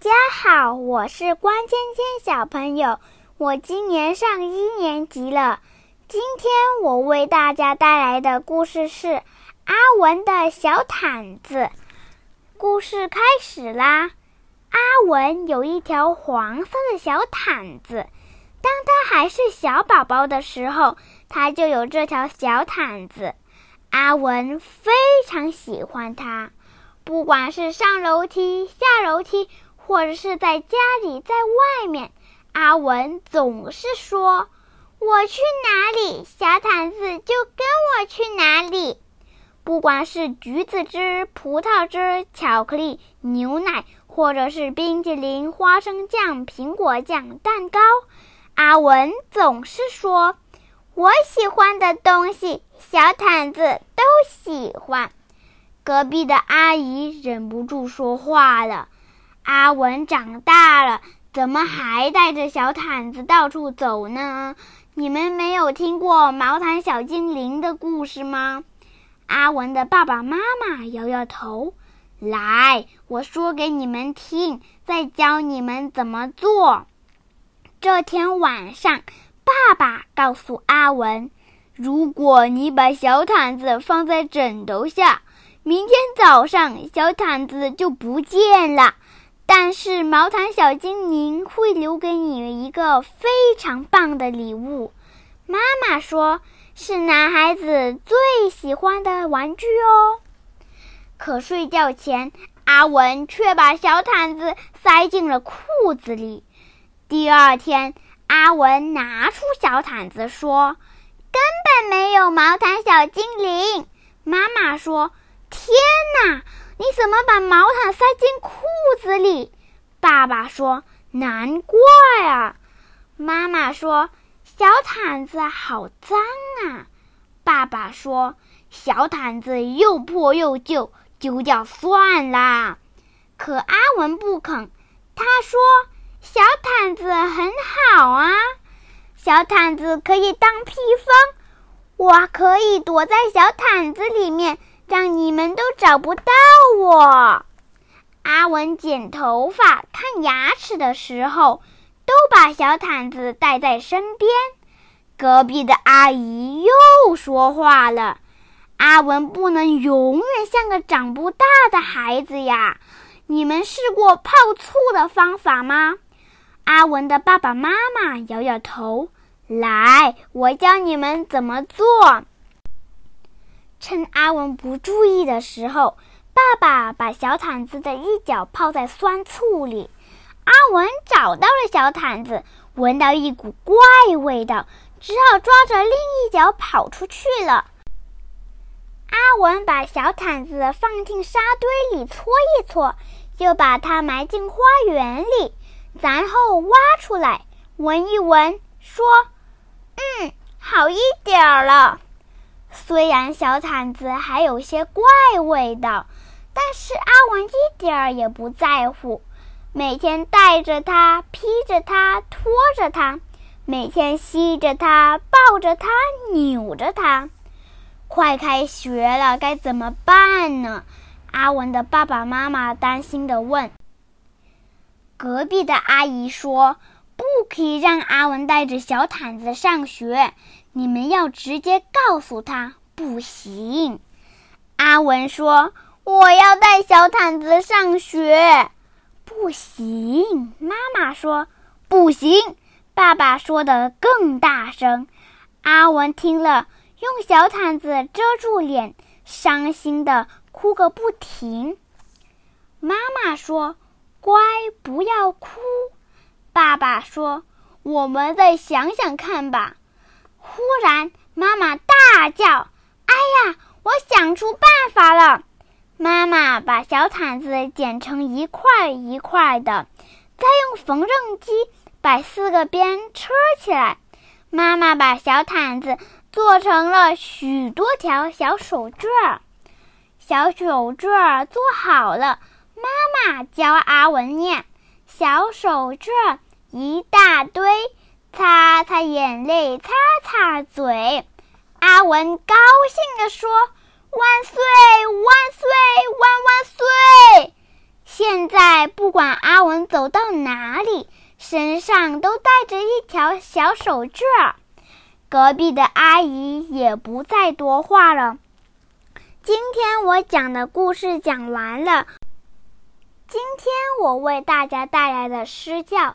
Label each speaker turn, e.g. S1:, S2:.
S1: 家好，我是关芊芊小朋友，我今年上一年级了。今天我为大家带来的故事是《阿文的小毯子》。故事开始啦！阿文有一条黄色的小毯子，当他还是小宝宝的时候，他就有这条小毯子。阿文非常喜欢它，不管是上楼梯、下楼梯。或者是在家里，在外面，阿文总是说：“我去哪里，小毯子就跟我去哪里。”不管是橘子汁、葡萄汁、巧克力、牛奶，或者是冰淇淋、花生酱、苹果酱、蛋糕，阿文总是说：“我喜欢的东西，小毯子都喜欢。”隔壁的阿姨忍不住说话了。阿文长大了，怎么还带着小毯子到处走呢？你们没有听过毛毯小精灵的故事吗？阿文的爸爸妈妈摇摇头。来，我说给你们听，再教你们怎么做。这天晚上，爸爸告诉阿文：“如果你把小毯子放在枕头下，明天早上小毯子就不见了。”但是毛毯小精灵会留给你一个非常棒的礼物，妈妈说是男孩子最喜欢的玩具哦。可睡觉前，阿文却把小毯子塞进了裤子里。第二天，阿文拿出小毯子说：“根本没有毛毯小精灵。”妈妈说：“天哪！”你怎么把毛毯塞进裤子里？爸爸说：“难怪啊。”妈妈说：“小毯子好脏啊。”爸爸说：“小毯子又破又旧，丢掉算啦。”可阿文不肯，他说：“小毯子很好啊，小毯子可以当披风，我可以躲在小毯子里面。”让你们都找不到我。阿文剪头发、看牙齿的时候，都把小毯子带在身边。隔壁的阿姨又说话了：“阿文不能永远像个长不大的孩子呀！你们试过泡醋的方法吗？”阿文的爸爸妈妈摇摇头：“来，我教你们怎么做。”趁阿文不注意的时候，爸爸把小毯子的一角泡在酸醋里。阿文找到了小毯子，闻到一股怪味道，只好抓着另一角跑出去了。阿文把小毯子放进沙堆里搓一搓，又把它埋进花园里，然后挖出来闻一闻，说：“嗯，好一点儿了。”虽然小毯子还有些怪味道，但是阿文一点儿也不在乎。每天带着它，披着它，拖着它，每天吸着它，抱着它，扭着它。快开学了，该怎么办呢？阿文的爸爸妈妈担心地问。隔壁的阿姨说：“不可以让阿文带着小毯子上学。”你们要直接告诉他不行。阿文说：“我要带小毯子上学。”不行。妈妈说：“不行。”爸爸说的更大声。阿文听了，用小毯子遮住脸，伤心的哭个不停。妈妈说：“乖，不要哭。”爸爸说：“我们再想想看吧。”忽然，妈妈大叫：“哎呀，我想出办法了！”妈妈把小毯子剪成一块一块的，再用缝纫机把四个边车起来。妈妈把小毯子做成了许多条小手绢儿。小手绢儿做好了，妈妈教阿文念：“小手绢儿一大堆。”擦擦眼泪，擦擦嘴，阿文高兴地说：“万岁，万岁，万万岁！”现在不管。阿文走到哪里，身上都带着一条小手绢儿。隔壁的阿姨也不再多话了。今天我讲的故事讲完了。今天我为大家带来的诗叫《